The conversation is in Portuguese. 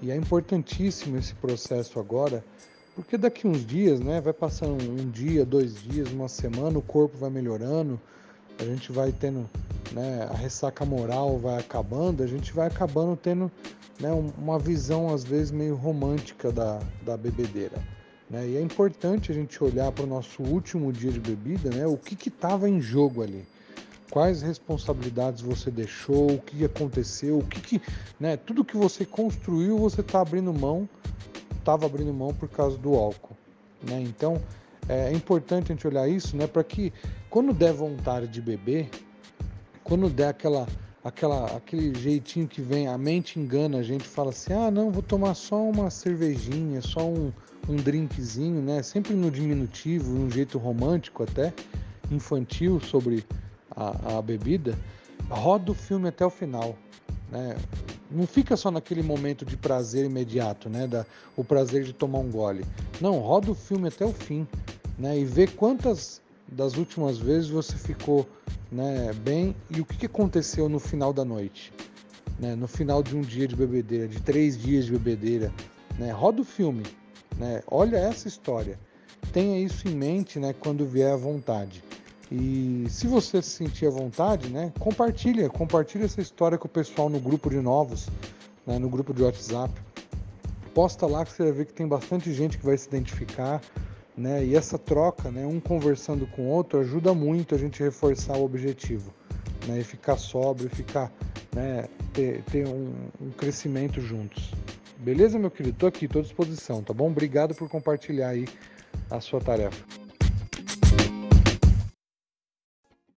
E é importantíssimo esse processo agora, porque daqui uns dias, né, vai passando um dia, dois dias, uma semana, o corpo vai melhorando, a gente vai tendo, né, a ressaca moral vai acabando, a gente vai acabando tendo, né, uma visão às vezes meio romântica da, da bebedeira. Né? E é importante a gente olhar para o nosso último dia de bebida, né, o que estava em jogo ali quais responsabilidades você deixou, o que aconteceu, o que, que né, tudo que você construiu você está abrindo mão, estava abrindo mão por causa do álcool, né? Então é importante a gente olhar isso, né, para que quando der vontade de beber, quando der aquela aquela aquele jeitinho que vem, a mente engana a gente, fala assim: "Ah, não, vou tomar só uma cervejinha, só um um drinkzinho, né? Sempre no diminutivo, um jeito romântico até, infantil sobre a, a bebida, roda o filme até o final. Né? Não fica só naquele momento de prazer imediato, né? Da, o prazer de tomar um gole. Não, roda o filme até o fim. Né? E vê quantas das últimas vezes você ficou né, bem e o que aconteceu no final da noite. Né? No final de um dia de bebedeira, de três dias de bebedeira. Né? Roda o filme. Né? Olha essa história. Tenha isso em mente né, quando vier à vontade. E se você se sentir à vontade, né, compartilha, compartilha essa história com o pessoal no grupo de novos, né, no grupo de WhatsApp. Posta lá que você vai ver que tem bastante gente que vai se identificar, né? E essa troca, né, um conversando com o outro, ajuda muito a gente reforçar o objetivo, né? E ficar sóbrio, ficar, né, ter, ter um, um crescimento juntos. Beleza, meu querido? Tô aqui, tô à disposição, tá bom? Obrigado por compartilhar aí a sua tarefa.